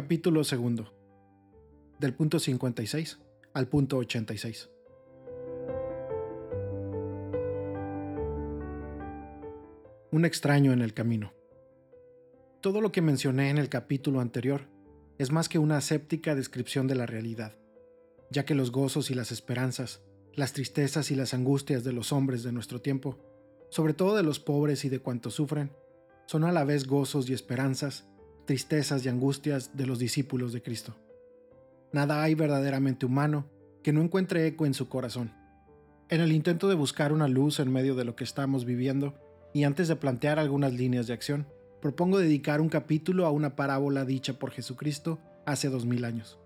Capítulo segundo. Del punto 56 al punto 86. Un extraño en el camino. Todo lo que mencioné en el capítulo anterior es más que una aséptica descripción de la realidad, ya que los gozos y las esperanzas, las tristezas y las angustias de los hombres de nuestro tiempo, sobre todo de los pobres y de cuantos sufren, son a la vez gozos y esperanzas, tristezas y angustias de los discípulos de Cristo. Nada hay verdaderamente humano que no encuentre eco en su corazón. En el intento de buscar una luz en medio de lo que estamos viviendo, y antes de plantear algunas líneas de acción, propongo dedicar un capítulo a una parábola dicha por Jesucristo hace dos mil años.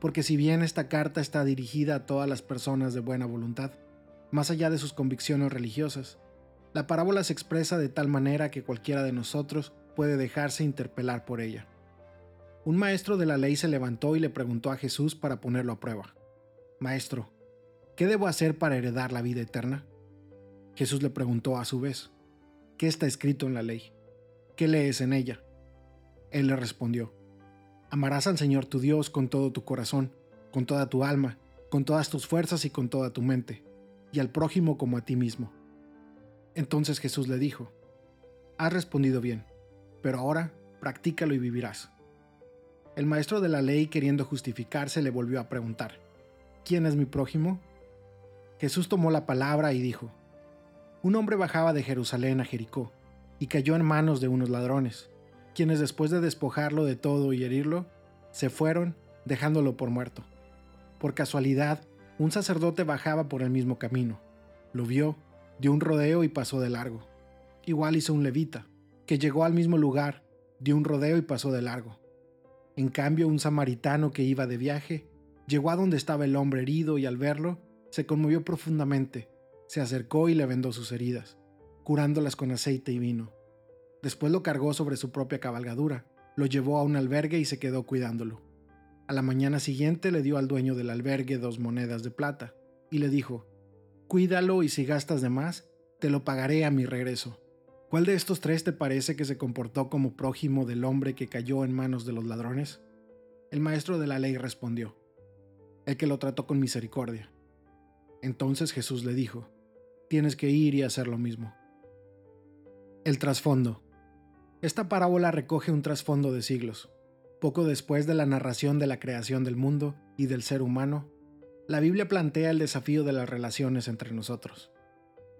Porque si bien esta carta está dirigida a todas las personas de buena voluntad, más allá de sus convicciones religiosas, la parábola se expresa de tal manera que cualquiera de nosotros puede dejarse interpelar por ella. Un maestro de la ley se levantó y le preguntó a Jesús para ponerlo a prueba. Maestro, ¿qué debo hacer para heredar la vida eterna? Jesús le preguntó a su vez, ¿qué está escrito en la ley? ¿Qué lees en ella? Él le respondió, Amarás al Señor tu Dios con todo tu corazón, con toda tu alma, con todas tus fuerzas y con toda tu mente, y al prójimo como a ti mismo. Entonces Jesús le dijo, Has respondido bien, pero ahora practícalo y vivirás. El maestro de la ley, queriendo justificarse, le volvió a preguntar, ¿quién es mi prójimo? Jesús tomó la palabra y dijo, un hombre bajaba de Jerusalén a Jericó y cayó en manos de unos ladrones, quienes después de despojarlo de todo y herirlo, se fueron dejándolo por muerto. Por casualidad, un sacerdote bajaba por el mismo camino, lo vio, dio un rodeo y pasó de largo. Igual hizo un levita, que llegó al mismo lugar, dio un rodeo y pasó de largo. En cambio, un samaritano que iba de viaje, llegó a donde estaba el hombre herido y al verlo, se conmovió profundamente se acercó y le vendó sus heridas, curándolas con aceite y vino. Después lo cargó sobre su propia cabalgadura, lo llevó a un albergue y se quedó cuidándolo. A la mañana siguiente le dio al dueño del albergue dos monedas de plata y le dijo, Cuídalo y si gastas de más, te lo pagaré a mi regreso. ¿Cuál de estos tres te parece que se comportó como prójimo del hombre que cayó en manos de los ladrones? El maestro de la ley respondió, el que lo trató con misericordia. Entonces Jesús le dijo, tienes que ir y hacer lo mismo. El trasfondo. Esta parábola recoge un trasfondo de siglos. Poco después de la narración de la creación del mundo y del ser humano, la Biblia plantea el desafío de las relaciones entre nosotros.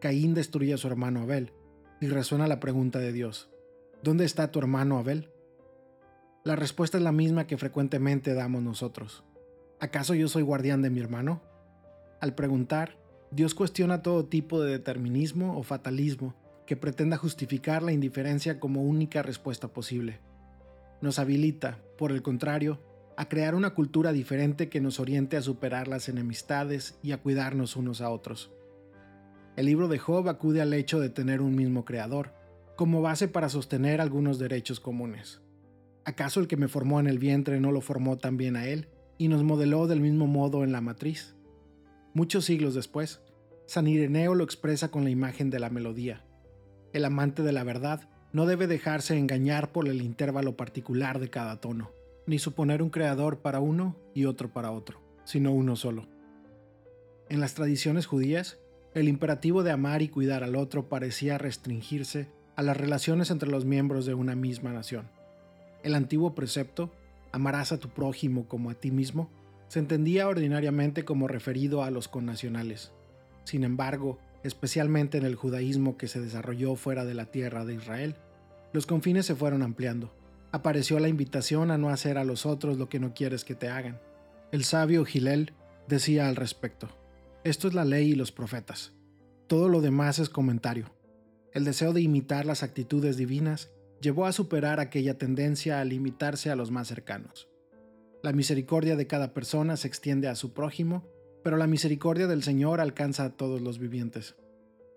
Caín destruye a su hermano Abel y resuena la pregunta de Dios, ¿dónde está tu hermano Abel? La respuesta es la misma que frecuentemente damos nosotros. ¿Acaso yo soy guardián de mi hermano? Al preguntar, Dios cuestiona todo tipo de determinismo o fatalismo que pretenda justificar la indiferencia como única respuesta posible. Nos habilita, por el contrario, a crear una cultura diferente que nos oriente a superar las enemistades y a cuidarnos unos a otros. El libro de Job acude al hecho de tener un mismo creador, como base para sostener algunos derechos comunes. ¿Acaso el que me formó en el vientre no lo formó también a él y nos modeló del mismo modo en la matriz? Muchos siglos después, San Ireneo lo expresa con la imagen de la melodía. El amante de la verdad no debe dejarse engañar por el intervalo particular de cada tono, ni suponer un creador para uno y otro para otro, sino uno solo. En las tradiciones judías, el imperativo de amar y cuidar al otro parecía restringirse a las relaciones entre los miembros de una misma nación. El antiguo precepto, amarás a tu prójimo como a ti mismo, se entendía ordinariamente como referido a los connacionales. Sin embargo, especialmente en el judaísmo que se desarrolló fuera de la tierra de Israel, los confines se fueron ampliando. Apareció la invitación a no hacer a los otros lo que no quieres que te hagan. El sabio Gilel decía al respecto, esto es la ley y los profetas. Todo lo demás es comentario. El deseo de imitar las actitudes divinas llevó a superar aquella tendencia a limitarse a los más cercanos. La misericordia de cada persona se extiende a su prójimo, pero la misericordia del Señor alcanza a todos los vivientes.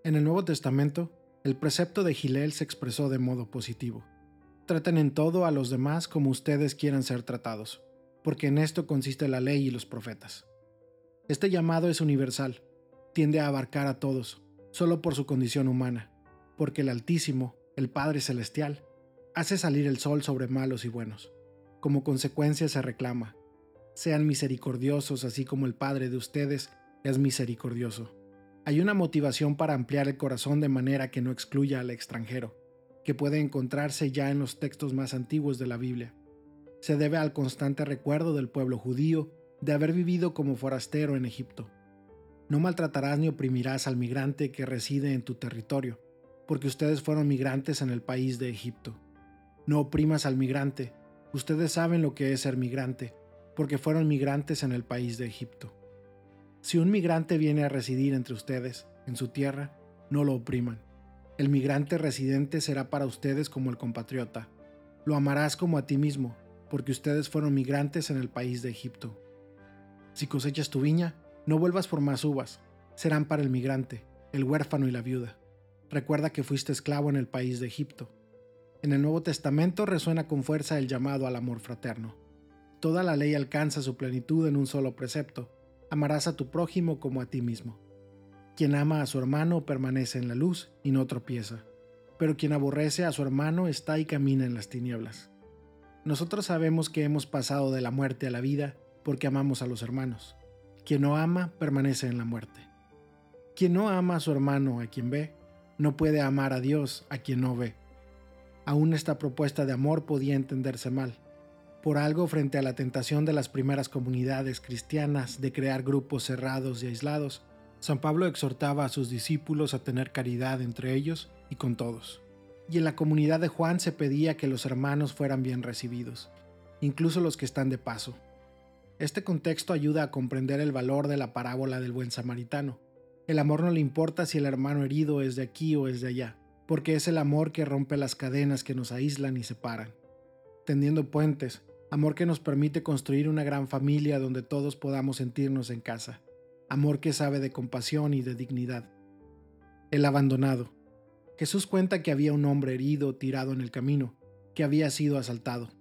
En el Nuevo Testamento, el precepto de Gilel se expresó de modo positivo. Traten en todo a los demás como ustedes quieran ser tratados, porque en esto consiste la ley y los profetas. Este llamado es universal, tiende a abarcar a todos, solo por su condición humana, porque el Altísimo, el Padre Celestial, hace salir el sol sobre malos y buenos como consecuencia se reclama, sean misericordiosos así como el Padre de ustedes es misericordioso. Hay una motivación para ampliar el corazón de manera que no excluya al extranjero, que puede encontrarse ya en los textos más antiguos de la Biblia. Se debe al constante recuerdo del pueblo judío de haber vivido como forastero en Egipto. No maltratarás ni oprimirás al migrante que reside en tu territorio, porque ustedes fueron migrantes en el país de Egipto. No oprimas al migrante, ustedes saben lo que es ser migrante, porque fueron migrantes en el país de Egipto. Si un migrante viene a residir entre ustedes, en su tierra, no lo opriman. El migrante residente será para ustedes como el compatriota. Lo amarás como a ti mismo, porque ustedes fueron migrantes en el país de Egipto. Si cosechas tu viña, no vuelvas por más uvas, serán para el migrante, el huérfano y la viuda. Recuerda que fuiste esclavo en el país de Egipto. En el Nuevo Testamento resuena con fuerza el llamado al amor fraterno. Toda la ley alcanza su plenitud en un solo precepto. Amarás a tu prójimo como a ti mismo. Quien ama a su hermano permanece en la luz y no tropieza, pero quien aborrece a su hermano está y camina en las tinieblas. Nosotros sabemos que hemos pasado de la muerte a la vida porque amamos a los hermanos. Quien no ama permanece en la muerte. Quien no ama a su hermano a quien ve, no puede amar a Dios a quien no ve. Aún esta propuesta de amor podía entenderse mal por algo frente a la tentación de las primeras comunidades cristianas de crear grupos cerrados y aislados, San Pablo exhortaba a sus discípulos a tener caridad entre ellos y con todos. Y en la comunidad de Juan se pedía que los hermanos fueran bien recibidos, incluso los que están de paso. Este contexto ayuda a comprender el valor de la parábola del buen samaritano. El amor no le importa si el hermano herido es de aquí o es de allá, porque es el amor que rompe las cadenas que nos aíslan y separan. Tendiendo puentes, Amor que nos permite construir una gran familia donde todos podamos sentirnos en casa. Amor que sabe de compasión y de dignidad. El abandonado. Jesús cuenta que había un hombre herido tirado en el camino, que había sido asaltado.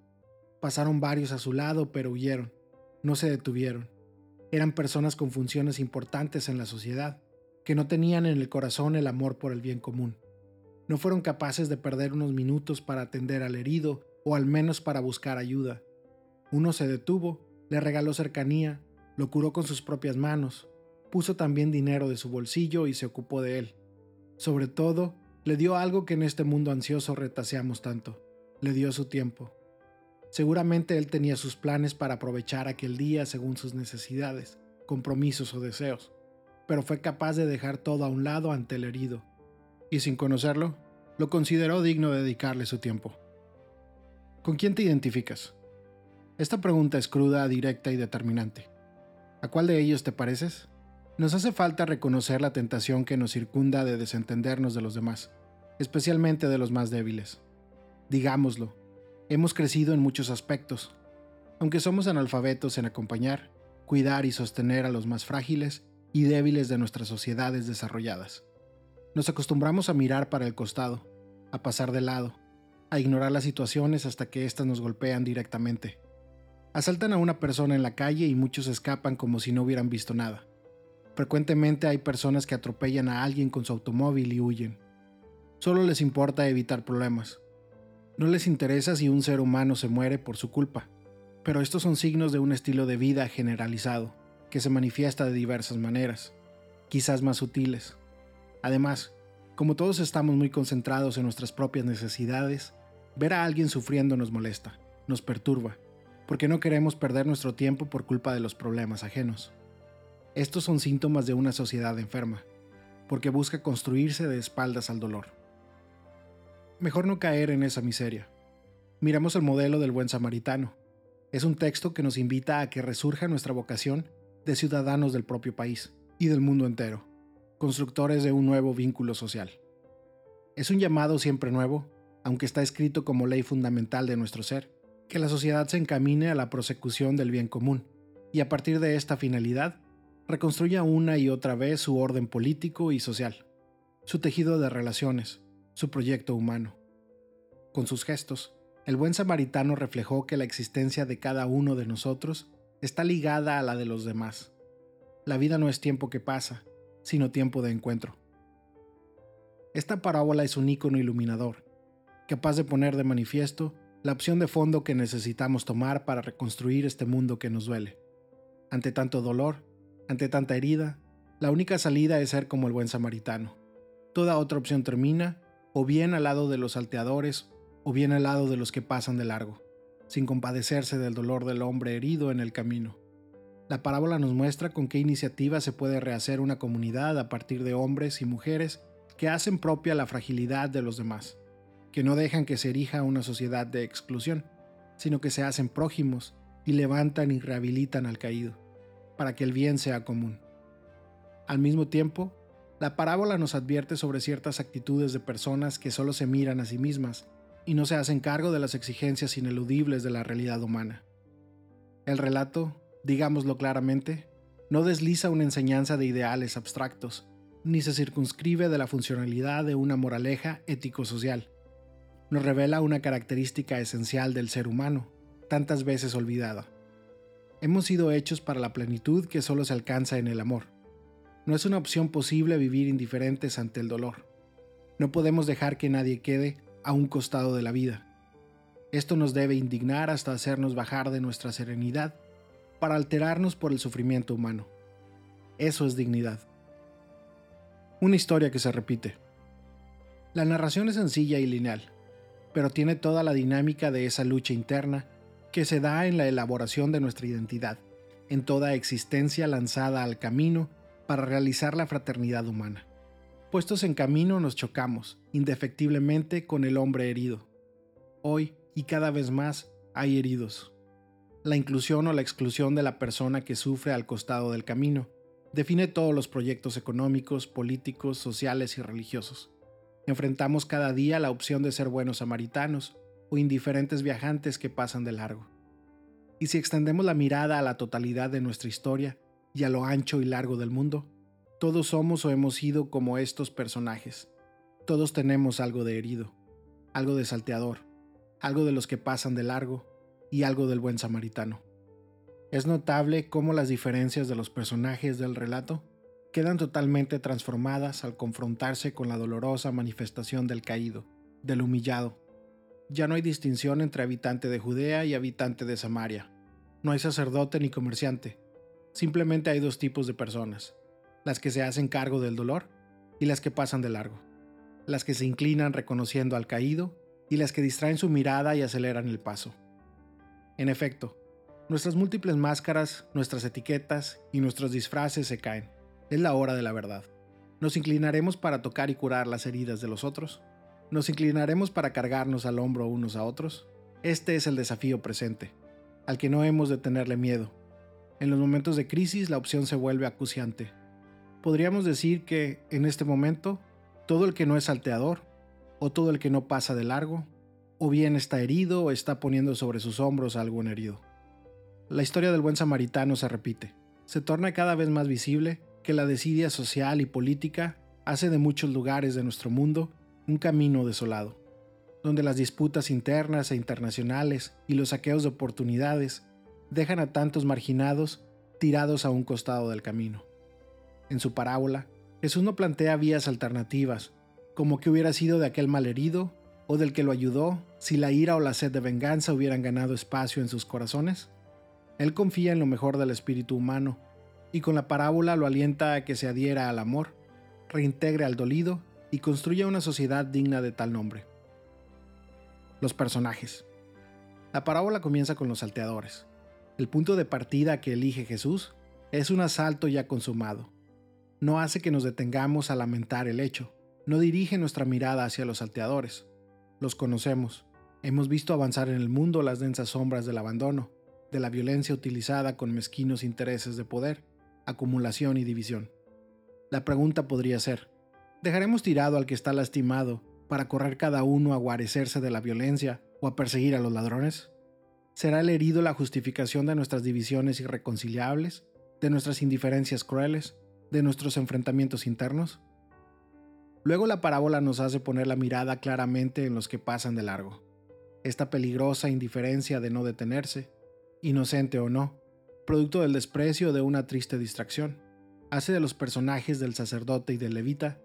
Pasaron varios a su lado, pero huyeron. No se detuvieron. Eran personas con funciones importantes en la sociedad, que no tenían en el corazón el amor por el bien común. No fueron capaces de perder unos minutos para atender al herido o al menos para buscar ayuda. Uno se detuvo, le regaló cercanía, lo curó con sus propias manos, puso también dinero de su bolsillo y se ocupó de él. Sobre todo, le dio algo que en este mundo ansioso retaseamos tanto, le dio su tiempo. Seguramente él tenía sus planes para aprovechar aquel día según sus necesidades, compromisos o deseos, pero fue capaz de dejar todo a un lado ante el herido, y sin conocerlo, lo consideró digno de dedicarle su tiempo. ¿Con quién te identificas? Esta pregunta es cruda, directa y determinante. ¿A cuál de ellos te pareces? Nos hace falta reconocer la tentación que nos circunda de desentendernos de los demás, especialmente de los más débiles. Digámoslo, hemos crecido en muchos aspectos. Aunque somos analfabetos en acompañar, cuidar y sostener a los más frágiles y débiles de nuestras sociedades desarrolladas. Nos acostumbramos a mirar para el costado, a pasar de lado, a ignorar las situaciones hasta que éstas nos golpean directamente. Asaltan a una persona en la calle y muchos escapan como si no hubieran visto nada. Frecuentemente hay personas que atropellan a alguien con su automóvil y huyen. Solo les importa evitar problemas. No les interesa si un ser humano se muere por su culpa. Pero estos son signos de un estilo de vida generalizado, que se manifiesta de diversas maneras, quizás más sutiles. Además, como todos estamos muy concentrados en nuestras propias necesidades, ver a alguien sufriendo nos molesta, nos perturba porque no queremos perder nuestro tiempo por culpa de los problemas ajenos. Estos son síntomas de una sociedad enferma, porque busca construirse de espaldas al dolor. Mejor no caer en esa miseria. Miramos el modelo del buen samaritano. Es un texto que nos invita a que resurja nuestra vocación de ciudadanos del propio país y del mundo entero, constructores de un nuevo vínculo social. Es un llamado siempre nuevo, aunque está escrito como ley fundamental de nuestro ser que la sociedad se encamine a la prosecución del bien común, y a partir de esta finalidad, reconstruya una y otra vez su orden político y social, su tejido de relaciones, su proyecto humano. Con sus gestos, el buen samaritano reflejó que la existencia de cada uno de nosotros está ligada a la de los demás. La vida no es tiempo que pasa, sino tiempo de encuentro. Esta parábola es un ícono iluminador, capaz de poner de manifiesto la opción de fondo que necesitamos tomar para reconstruir este mundo que nos duele. Ante tanto dolor, ante tanta herida, la única salida es ser como el buen samaritano. Toda otra opción termina o bien al lado de los salteadores o bien al lado de los que pasan de largo, sin compadecerse del dolor del hombre herido en el camino. La parábola nos muestra con qué iniciativa se puede rehacer una comunidad a partir de hombres y mujeres que hacen propia la fragilidad de los demás, que no dejan que se erija una sociedad de exclusión, sino que se hacen prójimos y levantan y rehabilitan al caído, para que el bien sea común. Al mismo tiempo, la parábola nos advierte sobre ciertas actitudes de personas que solo se miran a sí mismas y no se hacen cargo de las exigencias ineludibles de la realidad humana. El relato digámoslo claramente, no desliza una enseñanza de ideales abstractos, ni se circunscribe de la funcionalidad de una moraleja ético-social. Nos revela una característica esencial del ser humano, tantas veces olvidada. Hemos sido hechos para la plenitud que solo se alcanza en el amor. No es una opción posible vivir indiferentes ante el dolor. No podemos dejar que nadie quede a un costado de la vida. Esto nos debe indignar hasta hacernos bajar de nuestra serenidad para alterarnos por el sufrimiento humano. Eso es dignidad. Una historia que se repite. La narración es sencilla y lineal, pero tiene toda la dinámica de esa lucha interna que se da en la elaboración de nuestra identidad, en toda existencia lanzada al camino para realizar la fraternidad humana. Puestos en camino nos chocamos, indefectiblemente, con el hombre herido. Hoy, y cada vez más, hay heridos la inclusión o la exclusión de la persona que sufre al costado del camino. Define todos los proyectos económicos, políticos, sociales y religiosos. Enfrentamos cada día la opción de ser buenos samaritanos o indiferentes viajantes que pasan de largo. Y si extendemos la mirada a la totalidad de nuestra historia y a lo ancho y largo del mundo, todos somos o hemos sido como estos personajes. Todos tenemos algo de herido, algo de salteador, algo de los que pasan de largo y algo del buen samaritano. Es notable cómo las diferencias de los personajes del relato quedan totalmente transformadas al confrontarse con la dolorosa manifestación del caído, del humillado. Ya no hay distinción entre habitante de Judea y habitante de Samaria. No hay sacerdote ni comerciante. Simplemente hay dos tipos de personas, las que se hacen cargo del dolor y las que pasan de largo, las que se inclinan reconociendo al caído y las que distraen su mirada y aceleran el paso. En efecto, nuestras múltiples máscaras, nuestras etiquetas y nuestros disfraces se caen. Es la hora de la verdad. ¿Nos inclinaremos para tocar y curar las heridas de los otros? ¿Nos inclinaremos para cargarnos al hombro unos a otros? Este es el desafío presente, al que no hemos de tenerle miedo. En los momentos de crisis la opción se vuelve acuciante. Podríamos decir que, en este momento, todo el que no es salteador, o todo el que no pasa de largo, o bien está herido o está poniendo sobre sus hombros a algún herido. La historia del buen samaritano se repite. Se torna cada vez más visible que la desidia social y política hace de muchos lugares de nuestro mundo un camino desolado, donde las disputas internas e internacionales y los saqueos de oportunidades dejan a tantos marginados tirados a un costado del camino. En su parábola, Jesús no plantea vías alternativas, como que hubiera sido de aquel malherido o del que lo ayudó si la ira o la sed de venganza hubieran ganado espacio en sus corazones? Él confía en lo mejor del espíritu humano y con la parábola lo alienta a que se adhiera al amor, reintegre al dolido y construya una sociedad digna de tal nombre. Los personajes. La parábola comienza con los salteadores. El punto de partida que elige Jesús es un asalto ya consumado. No hace que nos detengamos a lamentar el hecho, no dirige nuestra mirada hacia los salteadores, los conocemos. Hemos visto avanzar en el mundo las densas sombras del abandono, de la violencia utilizada con mezquinos intereses de poder, acumulación y división. La pregunta podría ser, ¿dejaremos tirado al que está lastimado para correr cada uno a guarecerse de la violencia o a perseguir a los ladrones? ¿Será el herido la justificación de nuestras divisiones irreconciliables, de nuestras indiferencias crueles, de nuestros enfrentamientos internos? Luego la parábola nos hace poner la mirada claramente en los que pasan de largo. Esta peligrosa indiferencia de no detenerse, inocente o no, producto del desprecio de una triste distracción, hace de los personajes del sacerdote y del levita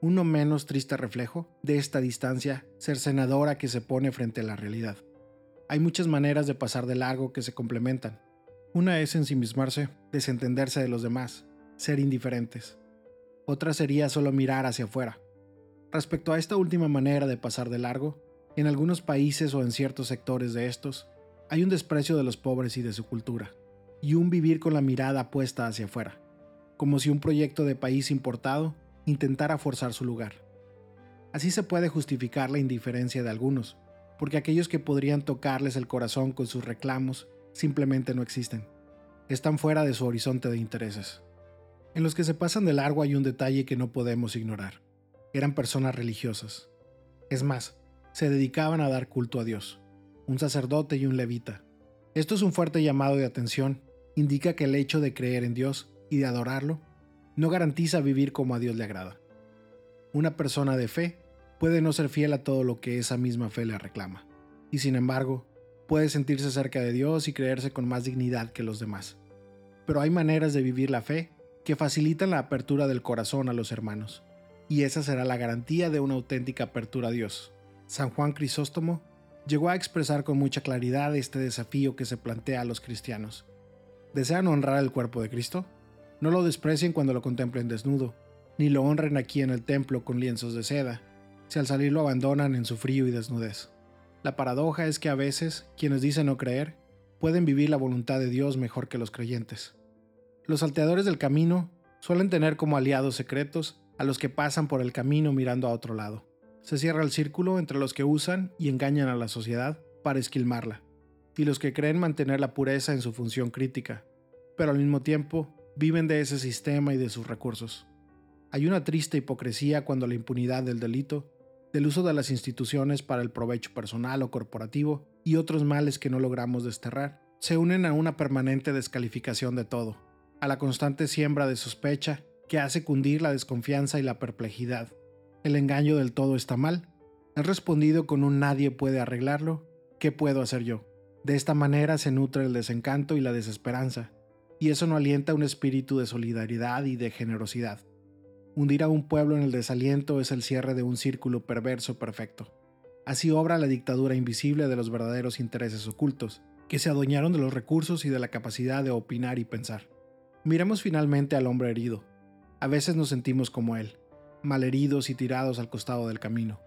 un no menos triste reflejo de esta distancia cercenadora que se pone frente a la realidad. Hay muchas maneras de pasar de largo que se complementan. Una es ensimismarse, desentenderse de los demás, ser indiferentes. Otra sería solo mirar hacia afuera. Respecto a esta última manera de pasar de largo, en algunos países o en ciertos sectores de estos, hay un desprecio de los pobres y de su cultura, y un vivir con la mirada puesta hacia afuera, como si un proyecto de país importado intentara forzar su lugar. Así se puede justificar la indiferencia de algunos, porque aquellos que podrían tocarles el corazón con sus reclamos simplemente no existen. Están fuera de su horizonte de intereses. En los que se pasan de largo hay un detalle que no podemos ignorar. Eran personas religiosas. Es más, se dedicaban a dar culto a Dios, un sacerdote y un levita. Esto es un fuerte llamado de atención, indica que el hecho de creer en Dios y de adorarlo no garantiza vivir como a Dios le agrada. Una persona de fe puede no ser fiel a todo lo que esa misma fe le reclama, y sin embargo, puede sentirse cerca de Dios y creerse con más dignidad que los demás. Pero hay maneras de vivir la fe que facilitan la apertura del corazón a los hermanos, y esa será la garantía de una auténtica apertura a Dios. San Juan Crisóstomo llegó a expresar con mucha claridad este desafío que se plantea a los cristianos. ¿Desean honrar el cuerpo de Cristo? No lo desprecien cuando lo contemplen desnudo, ni lo honren aquí en el templo con lienzos de seda, si al salir lo abandonan en su frío y desnudez. La paradoja es que a veces quienes dicen no creer pueden vivir la voluntad de Dios mejor que los creyentes. Los salteadores del camino suelen tener como aliados secretos a los que pasan por el camino mirando a otro lado. Se cierra el círculo entre los que usan y engañan a la sociedad para esquilmarla, y los que creen mantener la pureza en su función crítica, pero al mismo tiempo viven de ese sistema y de sus recursos. Hay una triste hipocresía cuando la impunidad del delito del uso de las instituciones para el provecho personal o corporativo y otros males que no logramos desterrar, se unen a una permanente descalificación de todo, a la constante siembra de sospecha que hace cundir la desconfianza y la perplejidad. El engaño del todo está mal. He respondido con un nadie puede arreglarlo. ¿Qué puedo hacer yo? De esta manera se nutre el desencanto y la desesperanza, y eso no alienta un espíritu de solidaridad y de generosidad. Hundir a un pueblo en el desaliento es el cierre de un círculo perverso perfecto. Así obra la dictadura invisible de los verdaderos intereses ocultos, que se adueñaron de los recursos y de la capacidad de opinar y pensar. Miremos finalmente al hombre herido. A veces nos sentimos como él, malheridos y tirados al costado del camino.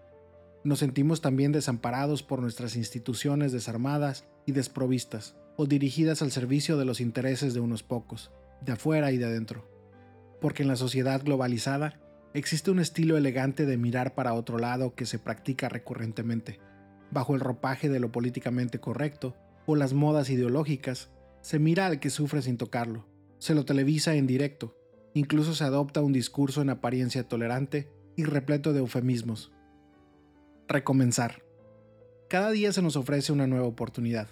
Nos sentimos también desamparados por nuestras instituciones desarmadas y desprovistas, o dirigidas al servicio de los intereses de unos pocos, de afuera y de adentro porque en la sociedad globalizada existe un estilo elegante de mirar para otro lado que se practica recurrentemente. Bajo el ropaje de lo políticamente correcto o las modas ideológicas, se mira al que sufre sin tocarlo, se lo televisa en directo, incluso se adopta un discurso en apariencia tolerante y repleto de eufemismos. Recomenzar. Cada día se nos ofrece una nueva oportunidad,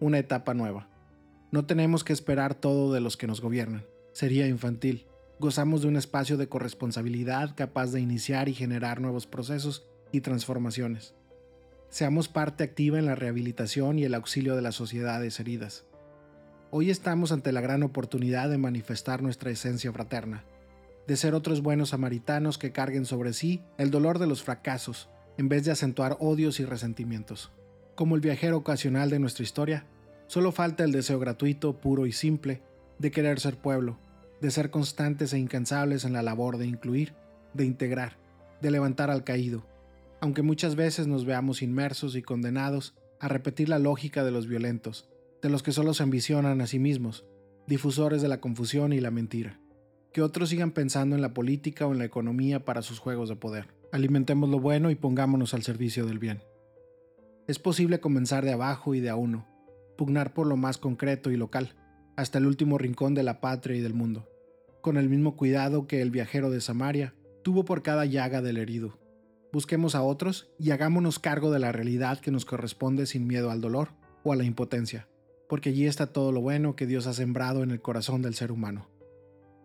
una etapa nueva. No tenemos que esperar todo de los que nos gobiernan, sería infantil gozamos de un espacio de corresponsabilidad capaz de iniciar y generar nuevos procesos y transformaciones. Seamos parte activa en la rehabilitación y el auxilio de las sociedades heridas. Hoy estamos ante la gran oportunidad de manifestar nuestra esencia fraterna, de ser otros buenos samaritanos que carguen sobre sí el dolor de los fracasos, en vez de acentuar odios y resentimientos. Como el viajero ocasional de nuestra historia, solo falta el deseo gratuito, puro y simple de querer ser pueblo, de ser constantes e incansables en la labor de incluir, de integrar, de levantar al caído, aunque muchas veces nos veamos inmersos y condenados a repetir la lógica de los violentos, de los que solo se ambicionan a sí mismos, difusores de la confusión y la mentira. Que otros sigan pensando en la política o en la economía para sus juegos de poder. Alimentemos lo bueno y pongámonos al servicio del bien. Es posible comenzar de abajo y de a uno, pugnar por lo más concreto y local, hasta el último rincón de la patria y del mundo, con el mismo cuidado que el viajero de Samaria tuvo por cada llaga del herido. Busquemos a otros y hagámonos cargo de la realidad que nos corresponde sin miedo al dolor o a la impotencia, porque allí está todo lo bueno que Dios ha sembrado en el corazón del ser humano.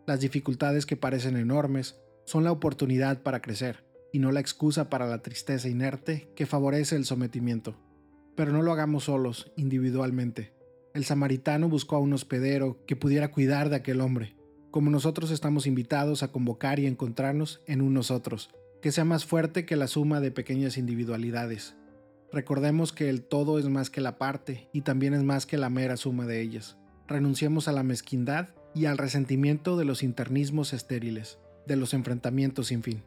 Las dificultades que parecen enormes son la oportunidad para crecer y no la excusa para la tristeza inerte que favorece el sometimiento. Pero no lo hagamos solos, individualmente el samaritano buscó a un hospedero que pudiera cuidar de aquel hombre, como nosotros estamos invitados a convocar y encontrarnos en un nosotros, que sea más fuerte que la suma de pequeñas individualidades. Recordemos que el todo es más que la parte y también es más que la mera suma de ellas. Renunciemos a la mezquindad y al resentimiento de los internismos estériles, de los enfrentamientos sin fin.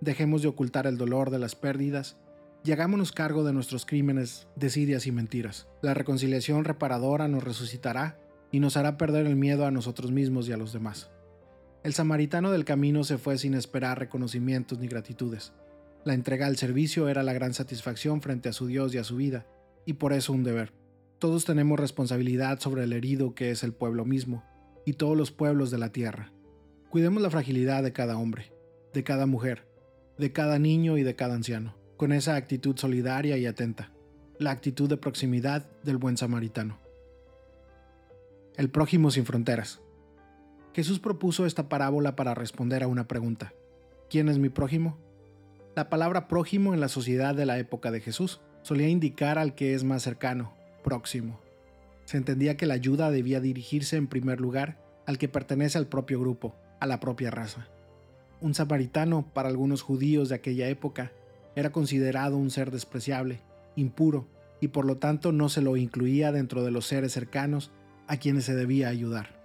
Dejemos de ocultar el dolor de las pérdidas y hagámonos cargo de nuestros crímenes, desidias y mentiras. La reconciliación reparadora nos resucitará y nos hará perder el miedo a nosotros mismos y a los demás. El samaritano del camino se fue sin esperar reconocimientos ni gratitudes. La entrega al servicio era la gran satisfacción frente a su Dios y a su vida, y por eso un deber. Todos tenemos responsabilidad sobre el herido que es el pueblo mismo, y todos los pueblos de la tierra. Cuidemos la fragilidad de cada hombre, de cada mujer, de cada niño y de cada anciano, con esa actitud solidaria y atenta, la actitud de proximidad del buen samaritano. El prójimo sin fronteras. Jesús propuso esta parábola para responder a una pregunta. ¿Quién es mi prójimo? La palabra prójimo en la sociedad de la época de Jesús solía indicar al que es más cercano, próximo. Se entendía que la ayuda debía dirigirse en primer lugar al que pertenece al propio grupo, a la propia raza. Un samaritano, para algunos judíos de aquella época, era considerado un ser despreciable, impuro, y por lo tanto no se lo incluía dentro de los seres cercanos a quienes se debía ayudar.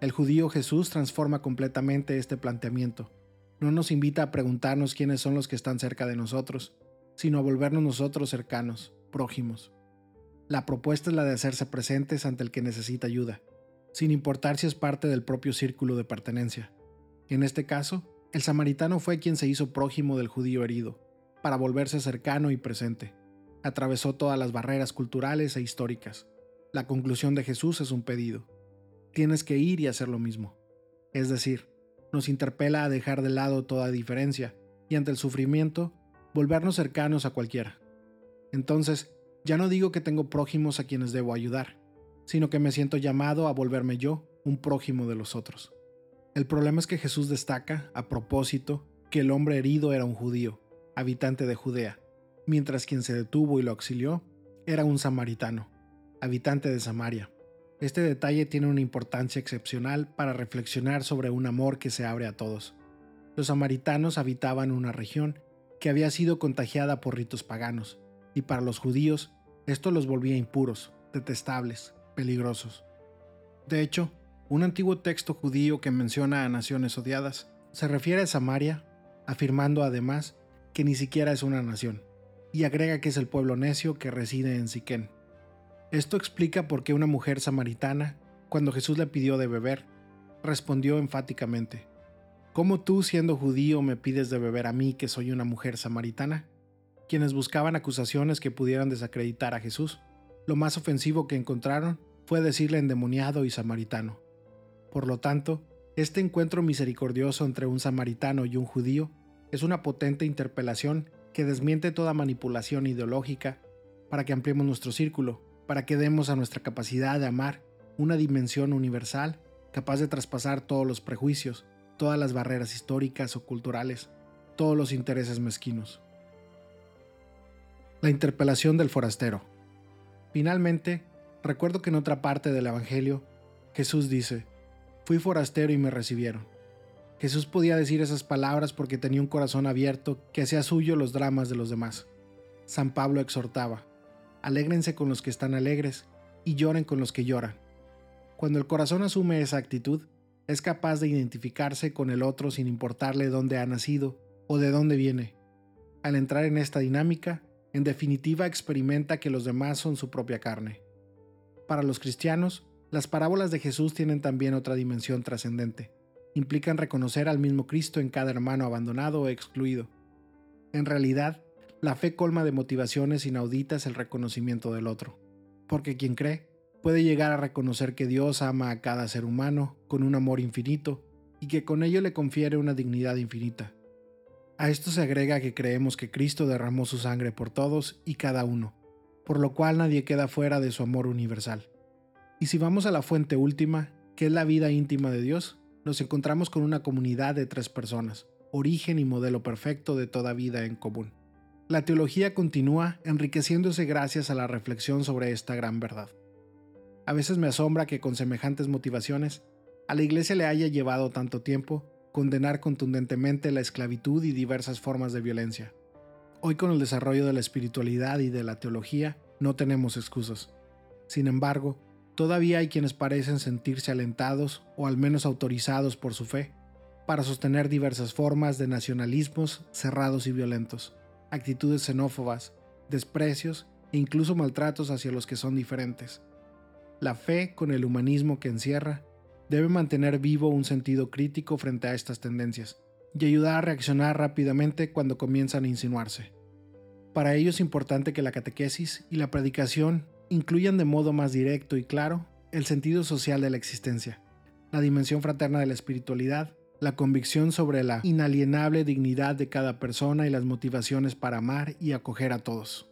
El judío Jesús transforma completamente este planteamiento no nos invita a preguntarnos quiénes son los que están cerca de nosotros, sino a volvernos nosotros cercanos, prójimos. La propuesta es la de hacerse presentes ante el que necesita ayuda, sin importar si es parte del propio círculo de pertenencia. En este caso, el samaritano fue quien se hizo prójimo del judío herido, para volverse cercano y presente. Atravesó todas las barreras culturales e históricas. La conclusión de Jesús es un pedido. Tienes que ir y hacer lo mismo. Es decir, nos interpela a dejar de lado toda diferencia y ante el sufrimiento, volvernos cercanos a cualquiera. Entonces, ya no digo que tengo prójimos a quienes debo ayudar, sino que me siento llamado a volverme yo un prójimo de los otros. El problema es que Jesús destaca, a propósito, que el hombre herido era un judío, habitante de Judea, mientras quien se detuvo y lo auxilió era un samaritano, habitante de Samaria. Este detalle tiene una importancia excepcional para reflexionar sobre un amor que se abre a todos. Los samaritanos habitaban una región que había sido contagiada por ritos paganos, y para los judíos esto los volvía impuros, detestables, peligrosos. De hecho, un antiguo texto judío que menciona a naciones odiadas se refiere a Samaria, afirmando además que ni siquiera es una nación, y agrega que es el pueblo necio que reside en Siquén. Esto explica por qué una mujer samaritana, cuando Jesús le pidió de beber, respondió enfáticamente, ¿Cómo tú, siendo judío, me pides de beber a mí que soy una mujer samaritana? Quienes buscaban acusaciones que pudieran desacreditar a Jesús, lo más ofensivo que encontraron fue decirle endemoniado y samaritano. Por lo tanto, este encuentro misericordioso entre un samaritano y un judío es una potente interpelación que desmiente toda manipulación ideológica para que ampliemos nuestro círculo para que demos a nuestra capacidad de amar una dimensión universal capaz de traspasar todos los prejuicios, todas las barreras históricas o culturales, todos los intereses mezquinos. La interpelación del forastero. Finalmente, recuerdo que en otra parte del Evangelio, Jesús dice, Fui forastero y me recibieron. Jesús podía decir esas palabras porque tenía un corazón abierto que hacía suyo los dramas de los demás. San Pablo exhortaba, alégrense con los que están alegres y lloren con los que lloran. Cuando el corazón asume esa actitud, es capaz de identificarse con el otro sin importarle dónde ha nacido o de dónde viene. Al entrar en esta dinámica, en definitiva experimenta que los demás son su propia carne. Para los cristianos, las parábolas de Jesús tienen también otra dimensión trascendente. Implican reconocer al mismo Cristo en cada hermano abandonado o excluido. En realidad, la fe colma de motivaciones inauditas el reconocimiento del otro, porque quien cree puede llegar a reconocer que Dios ama a cada ser humano con un amor infinito y que con ello le confiere una dignidad infinita. A esto se agrega que creemos que Cristo derramó su sangre por todos y cada uno, por lo cual nadie queda fuera de su amor universal. Y si vamos a la fuente última, que es la vida íntima de Dios, nos encontramos con una comunidad de tres personas, origen y modelo perfecto de toda vida en común. La teología continúa enriqueciéndose gracias a la reflexión sobre esta gran verdad. A veces me asombra que con semejantes motivaciones a la Iglesia le haya llevado tanto tiempo condenar contundentemente la esclavitud y diversas formas de violencia. Hoy con el desarrollo de la espiritualidad y de la teología no tenemos excusas. Sin embargo, todavía hay quienes parecen sentirse alentados o al menos autorizados por su fe para sostener diversas formas de nacionalismos cerrados y violentos, actitudes xenófobas, desprecios e incluso maltratos hacia los que son diferentes. La fe, con el humanismo que encierra, debe mantener vivo un sentido crítico frente a estas tendencias y ayudar a reaccionar rápidamente cuando comienzan a insinuarse. Para ello es importante que la catequesis y la predicación incluyan de modo más directo y claro el sentido social de la existencia, la dimensión fraterna de la espiritualidad, la convicción sobre la inalienable dignidad de cada persona y las motivaciones para amar y acoger a todos.